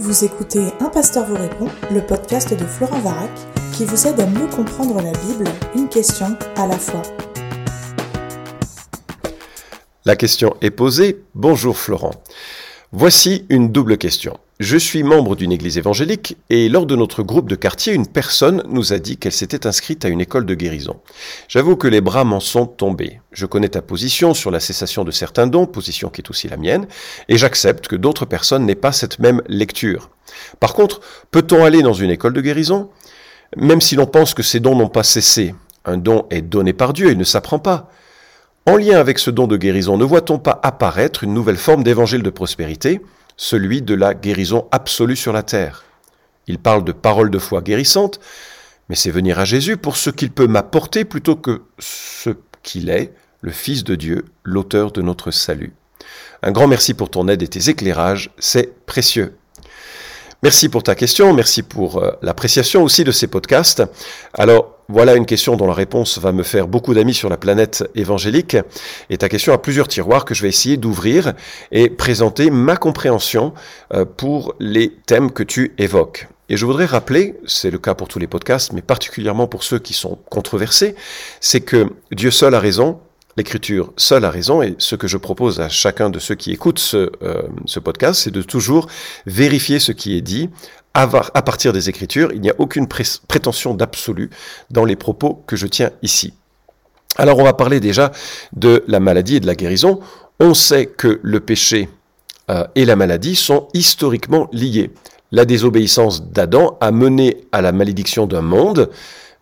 Vous écoutez Un pasteur vous répond, le podcast de Florent Varac, qui vous aide à mieux comprendre la Bible, une question à la fois. La question est posée. Bonjour Florent. Voici une double question. Je suis membre d'une église évangélique et lors de notre groupe de quartier, une personne nous a dit qu'elle s'était inscrite à une école de guérison. J'avoue que les bras m'en sont tombés. Je connais ta position sur la cessation de certains dons, position qui est aussi la mienne, et j'accepte que d'autres personnes n'aient pas cette même lecture. Par contre, peut-on aller dans une école de guérison? Même si l'on pense que ces dons n'ont pas cessé, un don est donné par Dieu et ne s'apprend pas. En lien avec ce don de guérison, ne voit-on pas apparaître une nouvelle forme d'évangile de prospérité? Celui de la guérison absolue sur la terre. Il parle de paroles de foi guérissantes, mais c'est venir à Jésus pour ce qu'il peut m'apporter plutôt que ce qu'il est, le Fils de Dieu, l'auteur de notre salut. Un grand merci pour ton aide et tes éclairages, c'est précieux. Merci pour ta question, merci pour euh, l'appréciation aussi de ces podcasts. Alors, voilà une question dont la réponse va me faire beaucoup d'amis sur la planète évangélique. Et ta question a plusieurs tiroirs que je vais essayer d'ouvrir et présenter ma compréhension euh, pour les thèmes que tu évoques. Et je voudrais rappeler, c'est le cas pour tous les podcasts, mais particulièrement pour ceux qui sont controversés, c'est que Dieu seul a raison, L'Écriture seule a raison et ce que je propose à chacun de ceux qui écoutent ce, euh, podcast, c'est de toujours vérifier ce qui est dit à partir des Écritures. Il n'y a aucune prétention d'absolu dans les propos que je tiens ici. Alors on va parler déjà de la maladie et de la guérison. On sait que le péché euh, et la maladie sont historiquement liés. La désobéissance d'Adam a mené à la malédiction d'un monde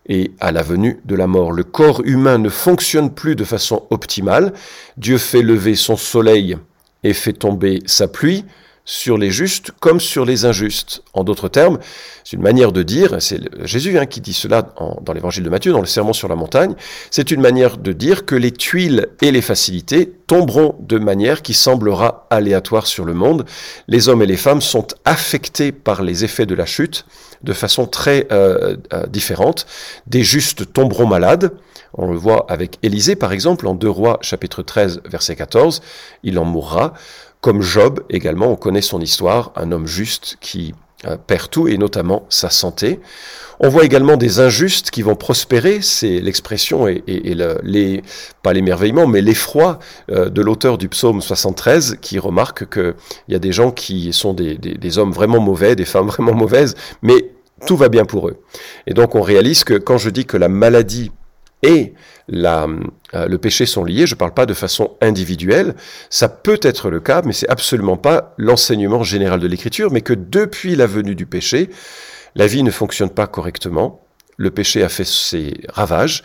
et à la venue de la mort. Le corps humain ne fonctionne plus de façon optimale. Dieu fait lever son soleil et fait tomber sa pluie sur les justes comme sur les injustes. En d'autres termes, c'est une manière de dire, c'est Jésus hein, qui dit cela dans l'évangile de Matthieu, dans le serment sur la montagne, c'est une manière de dire que les tuiles et les facilités tomberont de manière qui semblera aléatoire sur le monde. Les hommes et les femmes sont affectés par les effets de la chute de façon très euh, euh, différente. Des justes tomberont malades, on le voit avec Élisée par exemple en 2 Rois chapitre 13 verset 14, il en mourra. Comme Job également, on connaît son histoire, un homme juste qui euh, perd tout et notamment sa santé. On voit également des injustes qui vont prospérer, c'est l'expression et, les, pas l'émerveillement, mais l'effroi euh, de l'auteur du psaume 73 qui remarque qu'il y a des gens qui sont des, hommes vraiment mauvais, des femmes vraiment mauvaises, mais tout va bien pour eux. Et donc on réalise que quand je dis que la maladie et euh, le péché sont liés, je ne parle pas de façon individuelle, ça peut être le cas, mais c'est absolument pas l'enseignement général de l'Écriture, mais que depuis la venue du péché, la vie ne fonctionne pas correctement, le péché a fait ses ravages,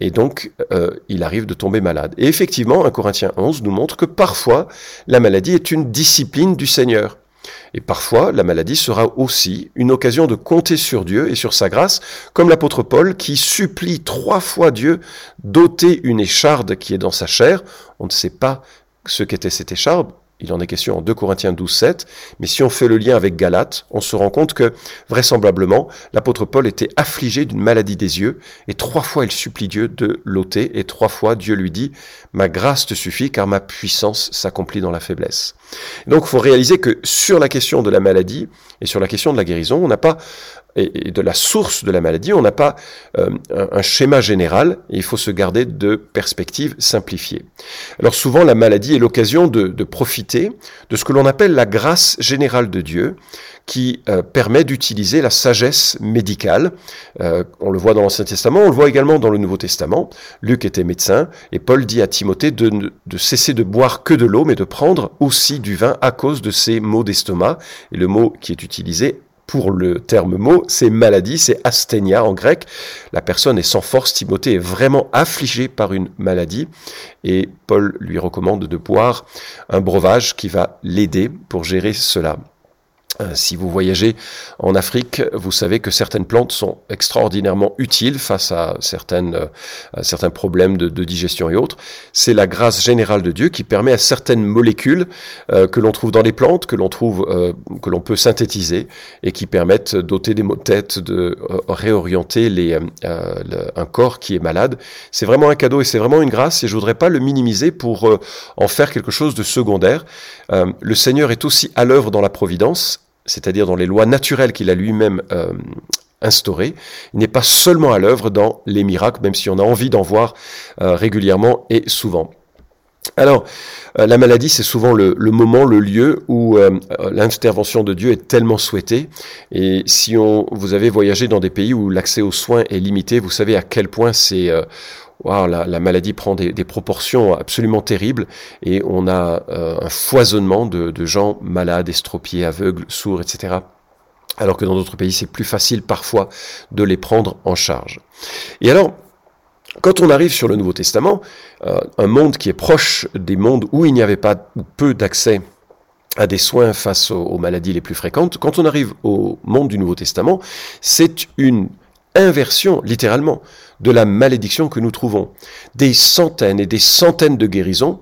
et donc euh, il arrive de tomber malade. Et effectivement, 1 Corinthiens 11 nous montre que parfois la maladie est une discipline du Seigneur. Et parfois, la maladie sera aussi une occasion de compter sur Dieu et sur sa grâce, comme l'apôtre Paul qui supplie trois fois Dieu d'ôter une écharde qui est dans sa chair. On ne sait pas ce qu'était cette écharde, il en est question en 2 Corinthiens 12, 7. Mais si on fait le lien avec Galate, on se rend compte que, vraisemblablement, l'apôtre Paul était affligé d'une maladie des yeux, et trois fois il supplie Dieu de l'ôter, et trois fois Dieu lui dit, ma grâce te suffit, car ma puissance s'accomplit dans la faiblesse. donc il faut réaliser que sur la question de la maladie, et sur la question de la guérison, on n'a pas et, de la source de la maladie, on n'a pas euh, un, schéma général, et il faut se garder de perspectives simplifiées. Alors souvent, la maladie est l'occasion de, profiter de ce que l'on appelle la grâce générale de Dieu, qui euh, permet d'utiliser la sagesse médicale. Euh, on le voit dans l'Ancien Testament, on le voit également dans le Nouveau Testament. Luc était médecin, et Paul dit à Timothée de, de cesser de boire que de l'eau, mais de prendre aussi du vin à cause de ses maux d'estomac. Et le mot qui est utilisé pour le terme mot, c'est maladie, c'est asthénia en grec. La personne est sans force, Timothée est vraiment affligé par une maladie et Paul lui recommande de boire un breuvage qui va l'aider pour gérer cela. Euh, si vous voyagez en Afrique, vous savez que certaines plantes sont extraordinairement utiles face à, certaines, euh, certains problèmes de, digestion et autres. C'est la grâce générale de Dieu qui permet à certaines molécules euh, que l'on trouve dans les plantes, que l'on trouve, que l'on peut synthétiser et qui permettent d'ôter des maux de tête, de réorienter les, un corps qui est malade. C'est vraiment un cadeau et c'est vraiment une grâce et je voudrais pas le minimiser pour en faire quelque chose de secondaire. le Seigneur est aussi à l'œuvre dans la providence c'est-à-dire dans les lois naturelles qu'il a lui-même euh, instaurées. Il n'est pas seulement à l'œuvre dans les miracles, même si on a envie d'en voir euh, régulièrement et souvent. Alors, euh, la maladie, c'est souvent le, moment, le lieu où l'intervention de Dieu est tellement souhaitée. Et si on, vous avez voyagé dans des pays où l'accès aux soins est limité, vous savez à quel point c'est la, maladie prend des, proportions absolument terribles et on a un foisonnement de, de gens malades, estropiés, aveugles, sourds, etc alors que dans d'autres pays, c'est plus facile parfois de les prendre en charge. Et alors, quand on arrive sur le Nouveau Testament, euh, un monde qui est proche des mondes où il n'y avait pas ou peu d'accès à des soins face aux, maladies les plus fréquentes, quand on arrive au monde du Nouveau Testament, c'est une inversion, littéralement, de la malédiction que nous trouvons. Des centaines et des centaines de guérisons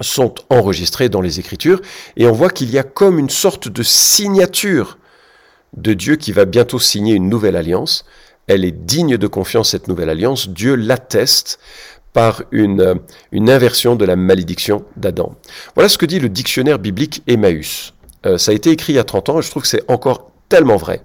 sont enregistrées dans les Écritures, et on voit qu'il y a comme une sorte de signature de Dieu qui va bientôt signer une nouvelle alliance, elle est digne de confiance, cette nouvelle alliance. Dieu l'atteste par une, une inversion de la malédiction d'Adam. Voilà ce que dit le dictionnaire biblique Emmaüs. Euh, ça a été écrit il y a 30 ans et je trouve que c'est encore tellement vrai.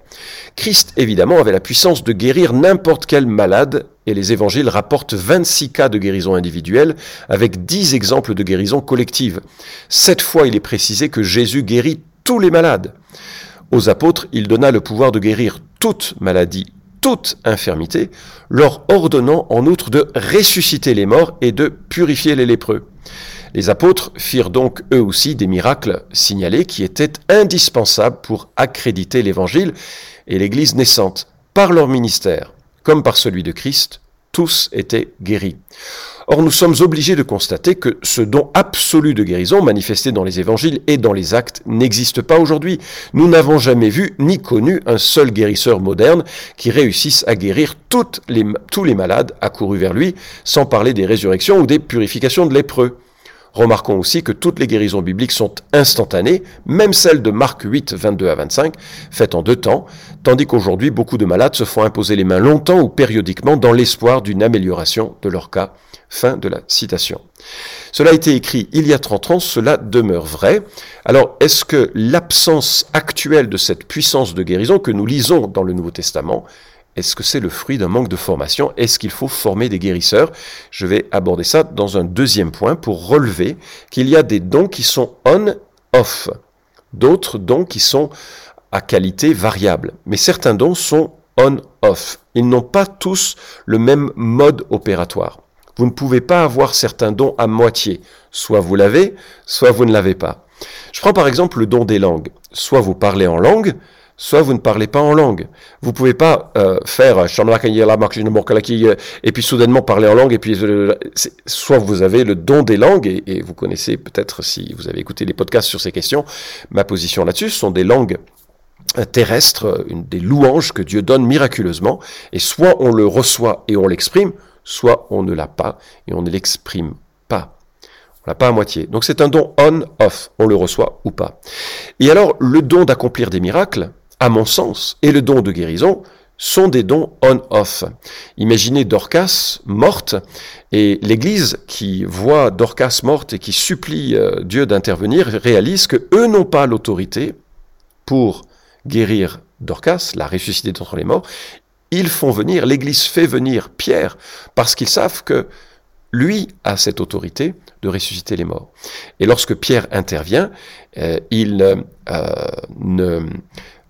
Christ, évidemment, avait la puissance de guérir n'importe quel malade et les évangiles rapportent 26 cas de guérison individuelle avec 10 exemples de guérison collective. Cette fois, il est précisé que Jésus guérit tous les malades. Aux apôtres, il donna le pouvoir de guérir toute maladie toute infirmité, leur ordonnant en outre de ressusciter les morts et de purifier les lépreux. Les apôtres firent donc eux aussi des miracles signalés qui étaient indispensables pour accréditer l'Évangile et l'Église naissante. Par leur ministère, comme par celui de Christ, tous étaient guéris. Or, nous sommes obligés de constater que ce don absolu de guérison manifesté dans les évangiles et dans les actes n'existe pas aujourd'hui. Nous n'avons jamais vu ni connu un seul guérisseur moderne qui réussisse à guérir tous les malades accourus vers lui, sans parler des résurrections ou des purifications de lépreux. Remarquons aussi que toutes les guérisons bibliques sont instantanées, même celles de Marc 8, 22 à 25, faites en deux temps, tandis qu'aujourd'hui beaucoup de malades se font imposer les mains longtemps ou périodiquement dans l'espoir d'une amélioration de leur cas. Fin de la citation. Cela a été écrit il y a 30 ans, cela demeure vrai. Alors, est-ce que l'absence actuelle de cette puissance de guérison que nous lisons dans le Nouveau Testament, est-ce que c'est le fruit d'un manque de formation? Est-ce qu'il faut former des guérisseurs? Je vais aborder ça dans un deuxième point pour relever qu'il y a des dons qui sont on-off, d'autres dons qui sont à qualité variable. Mais certains dons sont on-off. Ils n'ont pas tous le même mode opératoire. Vous ne pouvez pas avoir certains dons à moitié. Soit vous l'avez, soit vous ne l'avez pas. Je prends par exemple le don des langues. Soit vous parlez en langue, soit vous ne parlez pas en langue. Vous pouvez pas euh, faire et puis soudainement parler en langue et puis soit vous avez le don des langues et, vous connaissez peut-être si vous avez écouté les podcasts sur ces questions ma position là-dessus sont des langues terrestres, des louanges que Dieu donne miraculeusement et soit on le reçoit et on l'exprime, soit on ne l'a pas et on ne l'exprime pas. On l'a pas à moitié. Donc c'est un don on-off, on le reçoit ou pas. Et alors le don d'accomplir des miracles, à mon sens, et le don de guérison sont des dons on-off. Imaginez Dorcas morte et l'Église qui voit Dorcas morte et qui supplie euh, Dieu d'intervenir réalise que eux n'ont pas l'autorité pour guérir Dorcas, la ressusciter d'entre les morts, ils font venir, l'Église fait venir Pierre, parce qu'ils savent que lui a cette autorité de ressusciter les morts. Et lorsque Pierre intervient, euh, il euh, ne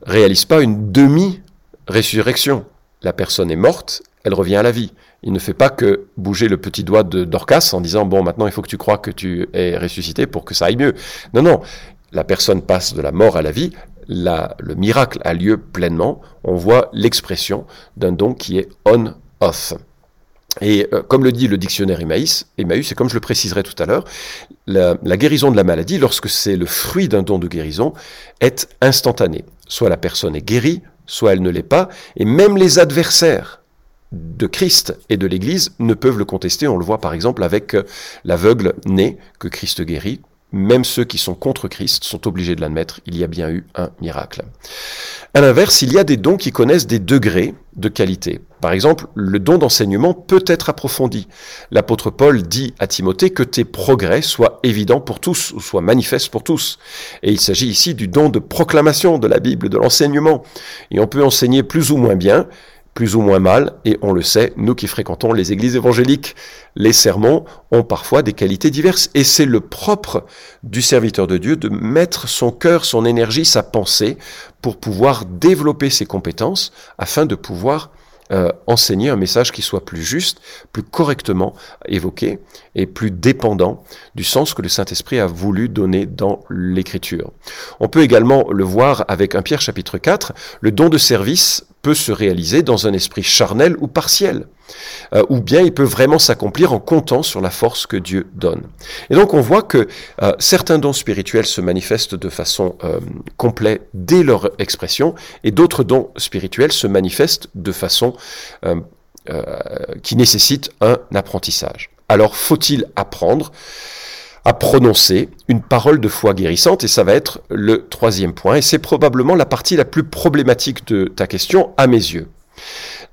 réalise pas une demi-résurrection. La personne est morte, elle revient à la vie. Il ne fait pas que bouger le petit doigt de Dorcas en disant bon maintenant il faut que tu crois que tu es ressuscité pour que ça aille mieux. Non non, la personne passe de la mort à la vie, le miracle a lieu pleinement, on voit l'expression d'un don qui est on-off. Et euh, comme le dit le dictionnaire Emmaüs, et comme je le préciserai tout à l'heure, la, la, guérison de la maladie, lorsque c'est le fruit d'un don de guérison, est instantanée. Soit la personne est guérie, soit elle ne l'est pas, et même les adversaires de Christ et de l'Église ne peuvent le contester. On le voit par exemple avec euh, l'aveugle né que Christ guérit, même ceux qui sont contre Christ sont obligés de l'admettre, il y a bien eu un miracle. À l'inverse, il y a des dons qui connaissent des degrés de qualité. Par exemple, le don d'enseignement peut être approfondi. L'apôtre Paul dit à Timothée que tes progrès soient évidents pour tous, ou soient manifestes pour tous. Et il s'agit ici du don de proclamation de la Bible, de l'enseignement. Et on peut enseigner plus ou moins bien, plus ou moins mal, et on le sait, nous qui fréquentons les églises évangéliques, les sermons ont parfois des qualités diverses, et c'est le propre du serviteur de Dieu de mettre son cœur, son énergie, sa pensée, pour pouvoir développer ses compétences, afin de pouvoir euh, enseigner un message qui soit plus juste, plus correctement évoqué et plus dépendant du sens que le Saint-Esprit a voulu donner dans l'Écriture. On peut également le voir avec un Pierre chapitre 4, le don de service peut se réaliser dans un esprit charnel ou partiel, euh, ou bien il peut vraiment s'accomplir en comptant sur la force que Dieu donne. Et donc on voit que euh, certains dons spirituels se manifestent de façon euh, complète dès leur expression, et d'autres dons spirituels se manifestent de façon qui nécessite un apprentissage. Alors faut-il apprendre? À prononcer une parole de foi guérissante, et ça va être le troisième point, et c'est probablement la partie la plus problématique de ta question à mes yeux.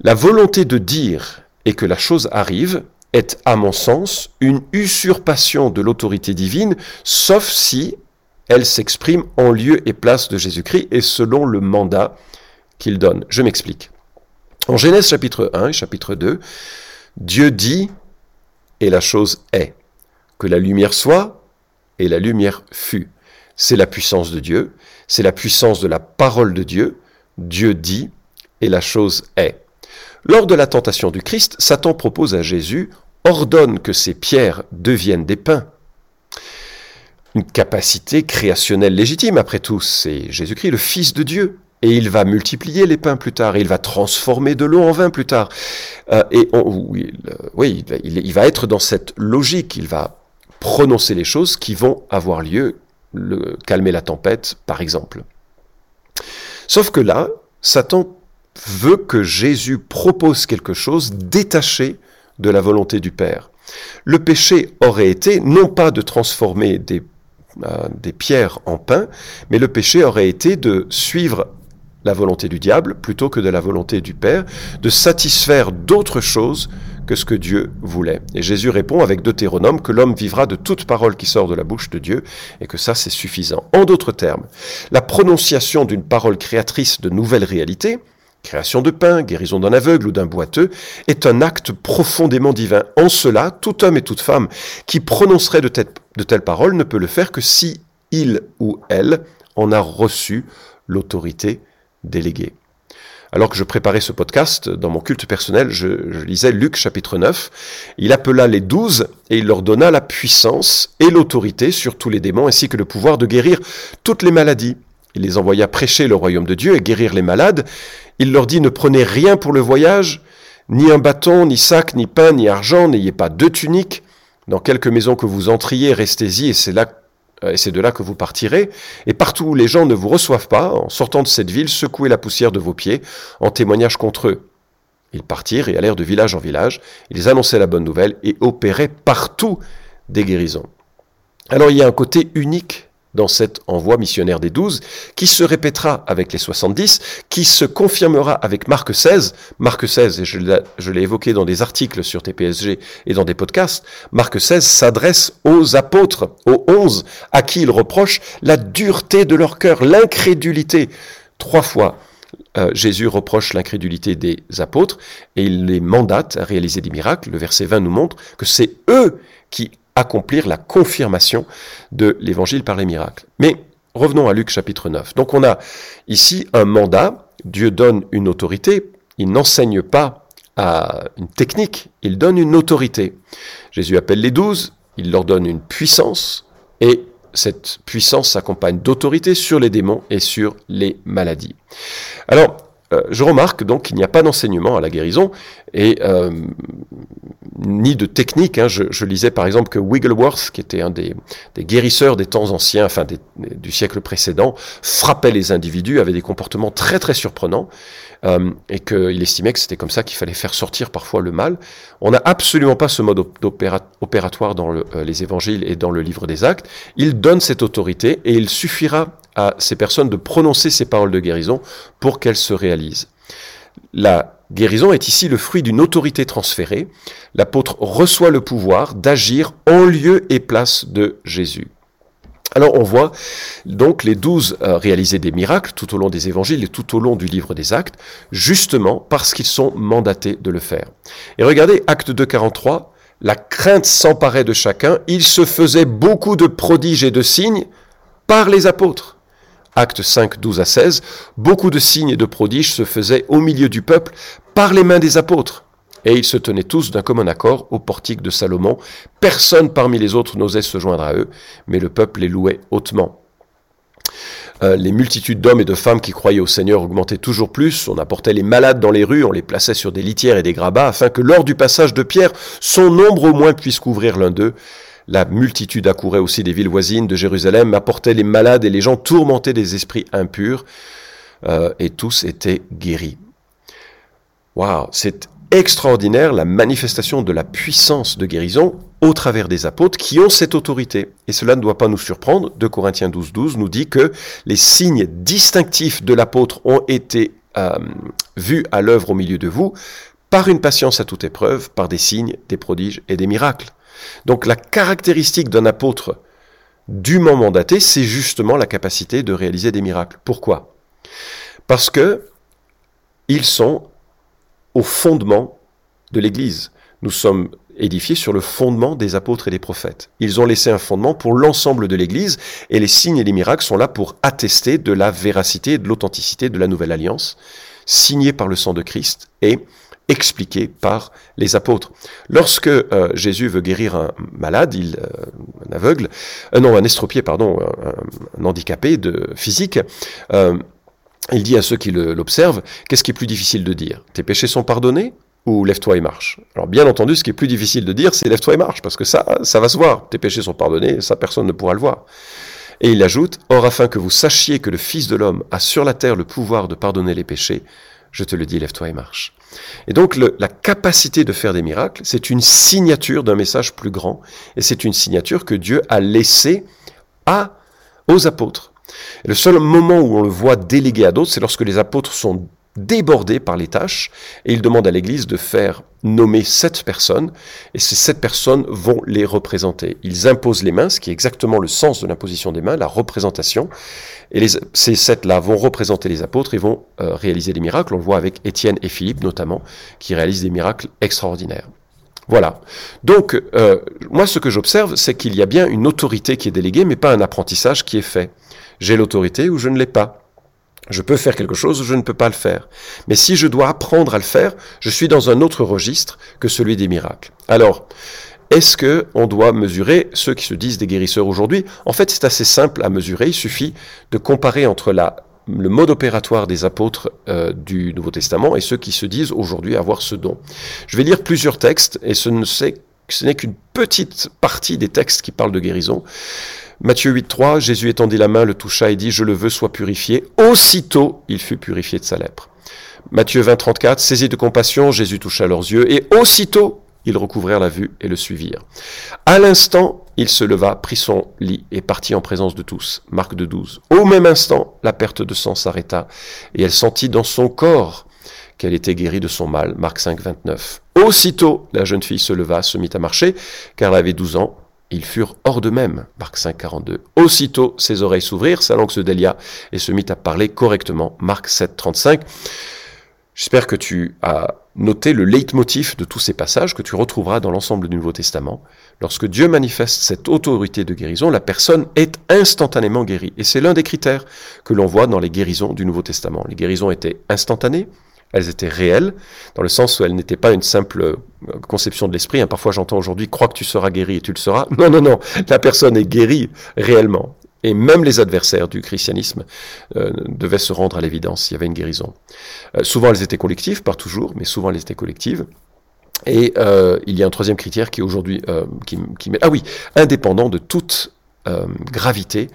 La volonté de dire et que la chose arrive est, à mon sens, une usurpation de l'autorité divine, sauf si elle s'exprime en lieu et place de Jésus-Christ et selon le mandat qu'il donne. Je m'explique. En Genèse chapitre 1 et chapitre 2, Dieu dit et la chose est que la lumière soit, et la lumière fut. C'est la puissance de Dieu, c'est la puissance de la parole de Dieu. Dieu dit, et la chose est. Lors de la tentation du Christ, Satan propose à Jésus, ordonne que ces pierres deviennent des pains. Une capacité créationnelle légitime, après tout, c'est Jésus-Christ, le Fils de Dieu. Et il va multiplier les pains plus tard, il va transformer de l'eau en vin plus tard. Euh, et oui, il va être dans cette logique, il va prononcer les choses qui vont avoir lieu, calmer la tempête, par exemple. Sauf que là, Satan veut que Jésus propose quelque chose détaché de la volonté du Père. Le péché aurait été non pas de transformer des, euh, des pierres en pain, mais le péché aurait été de suivre la volonté du diable plutôt que de la volonté du Père, de satisfaire d'autres choses que ce que Dieu voulait. Et Jésus répond avec Deutéronome que l'homme vivra de toute parole qui sort de la bouche de Dieu et que ça c'est suffisant. En d'autres termes, la prononciation d'une parole créatrice de nouvelles réalités, création de pain, guérison d'un aveugle ou d'un boiteux, est un acte profondément divin. En cela, tout homme et toute femme qui prononcerait de, de telles paroles ne peut le faire que si il ou elle en a reçu l'autorité déléguée. Alors que je préparais ce podcast, dans mon culte personnel, je, lisais Luc chapitre 9. Il appela les douze et il leur donna la puissance et l'autorité sur tous les démons ainsi que le pouvoir de guérir toutes les maladies. Il les envoya prêcher le royaume de Dieu et guérir les malades. Il leur dit ne prenez rien pour le voyage, ni un bâton, ni sac, ni pain, ni argent, n'ayez pas deux tuniques. Dans quelque maison que vous entriez, restez-y et c'est là et c'est de là que vous partirez, et partout où les gens ne vous reçoivent pas, en sortant de cette ville, secouez la poussière de vos pieds, en témoignage contre eux. Ils partirent et allèrent de village en village, ils annonçaient la bonne nouvelle et opéraient partout des guérisons. Alors il y a un côté unique dans cet envoi missionnaire des douze, qui se répétera avec les 70, qui se confirmera avec Marc 16. Marc 16, et je l'ai évoqué dans des articles sur TPSG et dans des podcasts, Marc 16 s'adresse aux apôtres, aux onze, à qui il reproche la dureté de leur cœur, l'incrédulité. Trois fois, euh, Jésus reproche l'incrédulité des apôtres et il les mandate à réaliser des miracles. Le verset 20 nous montre que c'est eux qui accomplir la confirmation de l'évangile par les miracles. Mais revenons à Luc chapitre 9. Donc on a ici un mandat, Dieu donne une autorité, il n'enseigne pas à une technique, il donne une autorité. Jésus appelle les douze, il leur donne une puissance, et cette puissance s'accompagne d'autorité sur les démons et sur les maladies. Alors, euh, je remarque donc qu'il n'y a pas d'enseignement à la guérison et euh, ni de technique. Hein. Je, lisais par exemple que Wiggleworth, qui était un des, guérisseurs des temps anciens, enfin du siècle précédent, frappait les individus, avait des comportements très très surprenants, euh, et qu'il estimait que c'était comme ça qu'il fallait faire sortir parfois le mal. On n'a absolument pas ce mode opératoire dans les évangiles et dans le livre des actes. Il donne cette autorité et il suffira à ces personnes de prononcer ces paroles de guérison pour qu'elles se réalisent. La guérison est ici le fruit d'une autorité transférée. L'apôtre reçoit le pouvoir d'agir en lieu et place de Jésus. Alors on voit donc les douze euh, réaliser des miracles tout au long des évangiles et tout au long du livre des actes, justement parce qu'ils sont mandatés de le faire. Et regardez, acte 2, 43, la crainte s'emparait de chacun, il se faisait beaucoup de prodiges et de signes par les apôtres. Acte 5, 12 à 16, beaucoup de signes et de prodiges se faisaient au milieu du peuple par les mains des apôtres. Et ils se tenaient tous d'un commun accord au portique de Salomon. Personne parmi les autres n'osait se joindre à eux, mais le peuple les louait hautement. Euh, les multitudes d'hommes et de femmes qui croyaient au Seigneur augmentaient toujours plus. On apportait les malades dans les rues, on les plaçait sur des litières et des grabats, afin que lors du passage de Pierre, son nombre au moins puisse couvrir l'un d'eux. La multitude accourait aussi des villes voisines de Jérusalem, apportait les malades et les gens tourmentés des esprits impurs, euh, et tous étaient guéris. Waouh, c'est extraordinaire la manifestation de la puissance de guérison au travers des apôtres qui ont cette autorité. Et cela ne doit pas nous surprendre. De Corinthiens 12, 12 nous dit que les signes distinctifs de l'apôtre ont été euh, vus à l'œuvre au milieu de vous par une patience à toute épreuve, par des signes, des prodiges et des miracles. Donc la caractéristique d'un apôtre dûment mandaté, c'est justement la capacité de réaliser des miracles. Pourquoi? Parce que ils sont au fondement de l'Église. Nous sommes édifiés sur le fondement des apôtres et des prophètes. Ils ont laissé un fondement pour l'ensemble de l'Église et les signes et les miracles sont là pour attester de la véracité et de l'authenticité de la nouvelle alliance, signée par le sang de Christ et expliqué par les apôtres. Lorsque euh, Jésus veut guérir un malade, il, euh, un aveugle, euh, non, un estropié, pardon, un, handicapé de physique, il dit à ceux qui l'observent, qu'est-ce qui est plus difficile de dire? Tes péchés sont pardonnés ou lève-toi et marche? Alors bien entendu, ce qui est plus difficile de dire, c'est lève-toi et marche, parce que ça, ça va se voir. Tes péchés sont pardonnés, ça personne ne pourra le voir. Et il ajoute, Or afin que vous sachiez que le Fils de l'homme a sur la terre le pouvoir de pardonner les péchés, je te le dis, lève-toi et marche. Et donc la capacité de faire des miracles, c'est une signature d'un message plus grand, et c'est une signature que Dieu a laissée à, aux apôtres. Et le seul moment où on le voit délégué à d'autres, c'est lorsque les apôtres sont débordés par les tâches et ils demandent à l'Église de faire nommer sept personnes et ces sept personnes vont les représenter. Ils imposent les mains, ce qui est exactement le sens de l'imposition des mains, la représentation. Et ces sept-là vont représenter les apôtres et vont euh, réaliser des miracles. On le voit avec Étienne et Philippe notamment, qui réalisent des miracles extraordinaires. Voilà. Donc, euh, moi, ce que j'observe, c'est qu'il y a bien une autorité qui est déléguée, mais pas un apprentissage qui est fait. J'ai l'autorité ou je ne l'ai pas. Je peux faire quelque chose je ne peux pas le faire. Mais si je dois apprendre à le faire, je suis dans un autre registre que celui des miracles. Alors, est-ce que on doit mesurer ceux qui se disent des guérisseurs aujourd'hui? En fait, c'est assez simple à mesurer. Il suffit de comparer entre la, le mode opératoire des apôtres euh, du Nouveau Testament et ceux qui se disent aujourd'hui avoir ce don. Je vais lire plusieurs textes et ce n'est qu'une petite partie des textes qui parlent de guérison. Matthieu 8.3, Jésus étendit la main, le toucha et dit, je le veux, sois purifié. Aussitôt, il fut purifié de sa lèpre. Matthieu 20.34, saisi de compassion, Jésus toucha leurs yeux et aussitôt, ils recouvrèrent la vue et le suivirent. À l'instant, il se leva, prit son lit et partit en présence de tous. Marc de 12. Au même instant, la perte de sang s'arrêta et elle sentit dans son corps qu'elle était guérie de son mal. Marc 5, 29. Aussitôt, la jeune fille se leva, se mit à marcher, car elle avait 12 ans, ils furent hors d'eux-mêmes. Marc 5, 42. Aussitôt, ses oreilles s'ouvrirent, sa langue se délia et se mit à parler correctement. Marc 7, 35. J'espère que tu as noté le leitmotiv de tous ces passages que tu retrouveras dans l'ensemble du Nouveau Testament. Lorsque Dieu manifeste cette autorité de guérison, la personne est instantanément guérie. Et c'est l'un des critères que l'on voit dans les guérisons du Nouveau Testament. Les guérisons étaient instantanées, elles étaient réelles, dans le sens où elles n'étaient pas une simple euh, conception de l'esprit. Hein. Parfois j'entends aujourd'hui, crois que tu seras guéri et tu le seras. Non, non, non, la personne est guérie réellement. Et même les adversaires du christianisme euh, devaient se rendre à l'évidence, il y avait une guérison. Euh, souvent elles étaient collectives, pas toujours, mais souvent elles étaient collectives. Et il y a un troisième critère qui aujourd'hui, qui, qui, ah oui, indépendant de toute gravité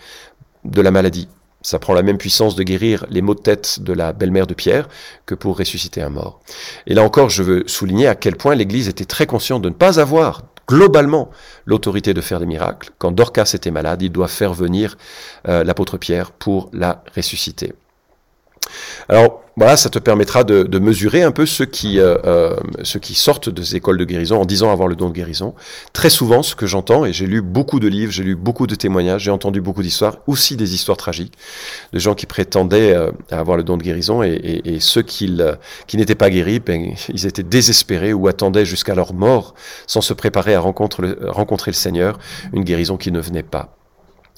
de la maladie. Ça prend la même puissance de guérir les maux de tête de la belle-mère de Pierre que pour ressusciter un mort. Et là encore, je veux souligner à quel point l'Église était très consciente de ne pas avoir globalement l'autorité de faire des miracles. Quand Dorcas était malade, il doit faire venir euh, l'apôtre Pierre pour la ressusciter. Alors voilà, ça te permettra de, mesurer un peu ceux qui, euh, euh, ceux qui sortent des écoles de guérison en disant avoir le don de guérison. Très souvent, ce que j'entends, et j'ai lu beaucoup de livres, j'ai lu beaucoup de témoignages, j'ai entendu beaucoup d'histoires, aussi des histoires tragiques, de gens qui prétendaient euh, avoir le don de guérison, et, ceux qui, n'étaient pas guéris, ben, ils étaient désespérés ou attendaient jusqu'à leur mort sans se préparer à rencontrer le Seigneur, une guérison qui ne venait pas.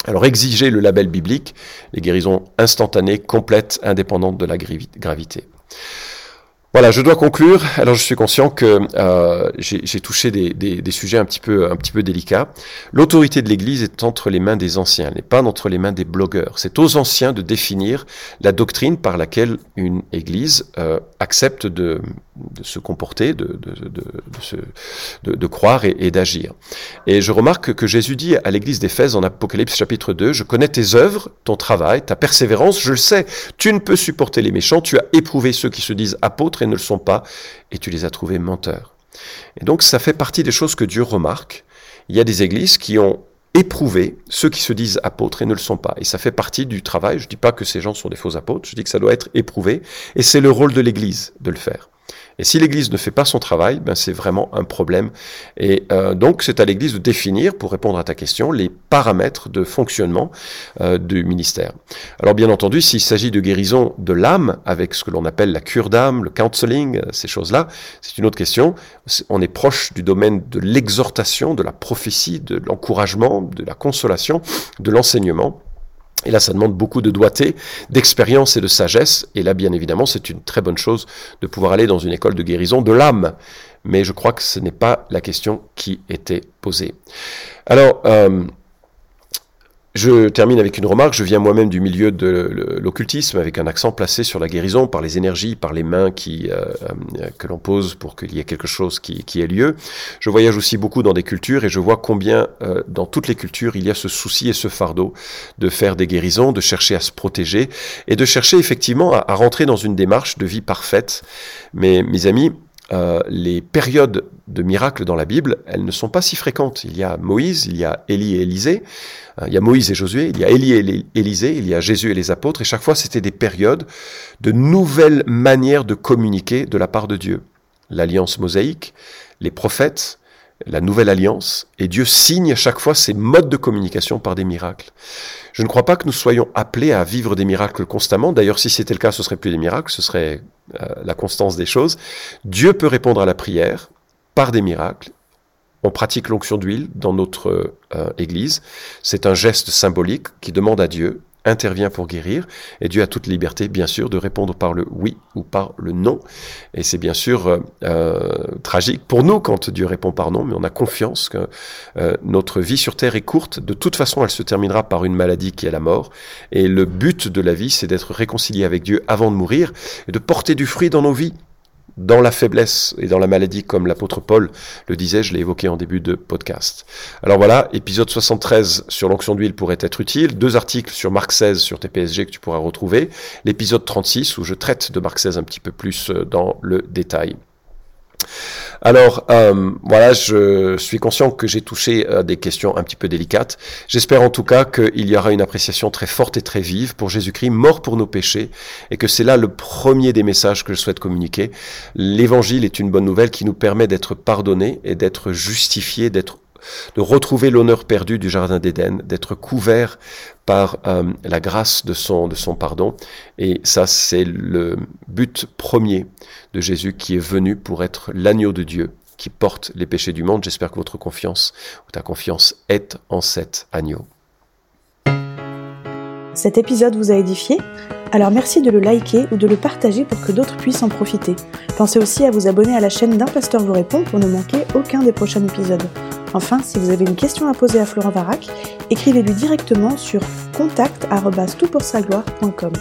Alors exiger le label biblique, les guérisons instantanées, complètes, indépendantes de la gravité. Voilà, je dois conclure. Alors, je suis conscient que euh, j'ai touché des, sujets un petit peu, un petit peu délicats. L'autorité de l'Église est entre les mains des anciens, elle n'est pas entre les mains des blogueurs. C'est aux anciens de définir la doctrine par laquelle une Église euh, accepte de, de, se comporter, de, de, de, se, de croire et, et d'agir. Et je remarque que Jésus dit à l'Église d'Éphèse en Apocalypse chapitre 2, je connais tes œuvres, ton travail, ta persévérance, je le sais. Tu ne peux supporter les méchants, tu as éprouvé ceux qui se disent apôtres ne le sont pas, et tu les as trouvés menteurs. Et donc ça fait partie des choses que Dieu remarque. Il y a des églises qui ont éprouvé ceux qui se disent apôtres et ne le sont pas. Et ça fait partie du travail. Je ne dis pas que ces gens sont des faux apôtres, je dis que ça doit être éprouvé, et c'est le rôle de l'Église de le faire. Et si l'Église ne fait pas son travail, ben c'est vraiment un problème. Et euh, donc c'est à l'Église de définir, pour répondre à ta question, les paramètres de fonctionnement euh, du ministère. Alors bien entendu, s'il s'agit de guérison de l'âme, avec ce que l'on appelle la cure d'âme, le counseling, euh, ces choses-là, c'est une autre question. On est proche du domaine de l'exhortation, de la prophétie, de l'encouragement, de la consolation, de l'enseignement. Et là, ça demande beaucoup de doigté, d'expérience et de sagesse. Et là, bien évidemment, c'est une très bonne chose de pouvoir aller dans une école de guérison de l'âme. Mais je crois que ce n'est pas la question qui était posée. Alors, euh, je termine avec une remarque. Je viens moi-même du milieu de l'occultisme, avec un accent placé sur la guérison par les énergies, par les mains qui, euh, euh, que l'on pose pour qu'il y ait quelque chose qui, qui, ait lieu. Je voyage aussi beaucoup dans des cultures et je vois combien euh, dans toutes les cultures il y a ce souci et ce fardeau de faire des guérisons, de chercher à se protéger et de chercher effectivement à, à rentrer dans une démarche de vie parfaite. Mais mes amis, euh, les périodes de miracles dans la Bible, elles ne sont pas si fréquentes. Il y a Moïse, il y a Élie et Élisée, euh, il y a Moïse et Josué, il y a Élie et Élisée, il y a Jésus et les apôtres, et chaque fois c'était des périodes de nouvelles manières de communiquer de la part de Dieu. L'alliance mosaïque, les prophètes, la nouvelle alliance, et Dieu signe à chaque fois ces modes de communication par des miracles. Je ne crois pas que nous soyons appelés à vivre des miracles constamment. D'ailleurs, si c'était le cas, ce serait plus des miracles, ce serait euh, la constance des choses. Dieu peut répondre à la prière par des miracles. On pratique l'onction d'huile dans notre euh, Église. C'est un geste symbolique qui demande à Dieu intervient pour guérir, et Dieu a toute liberté, bien sûr, de répondre par le oui ou par le non. Et c'est bien sûr euh, euh, tragique pour nous quand Dieu répond par non, mais on a confiance que euh, notre vie sur Terre est courte. De toute façon, elle se terminera par une maladie qui est la mort. Et le but de la vie, c'est d'être réconcilié avec Dieu avant de mourir et de porter du fruit dans nos vies dans la faiblesse et dans la maladie, comme l'apôtre Paul le disait, je l'ai évoqué en début de podcast. Alors voilà, épisode 73 sur l'onction d'huile pourrait être utile, deux articles sur Marc 16 sur TPSG que tu pourras retrouver, l'épisode 36 où je traite de Marc 16 un petit peu plus euh, dans le détail. Alors euh, voilà, je suis conscient que j'ai touché à des questions un petit peu délicates. J'espère en tout cas qu'il y aura une appréciation très forte et très vive pour Jésus-Christ, mort pour nos péchés, et que c'est là le premier des messages que je souhaite communiquer. L'évangile est une bonne nouvelle qui nous permet d'être pardonnés et d'être justifiés, d'être de retrouver l'honneur perdu du Jardin d'Éden, d'être couvert par euh, la grâce de son, de son pardon. Et ça, c'est le but premier de Jésus qui est venu pour être l'agneau de Dieu qui porte les péchés du monde. J'espère que votre confiance ou ta confiance est en cet agneau. Cet épisode vous a édifié? Alors merci de le liker ou de le partager pour que d'autres puissent en profiter. Pensez aussi à vous abonner à la chaîne d'un pasteur vous répond pour ne manquer aucun des prochains épisodes. Enfin, si vous avez une question à poser à Florent Varac, écrivez-lui directement sur contact.toutpoursagloire.com.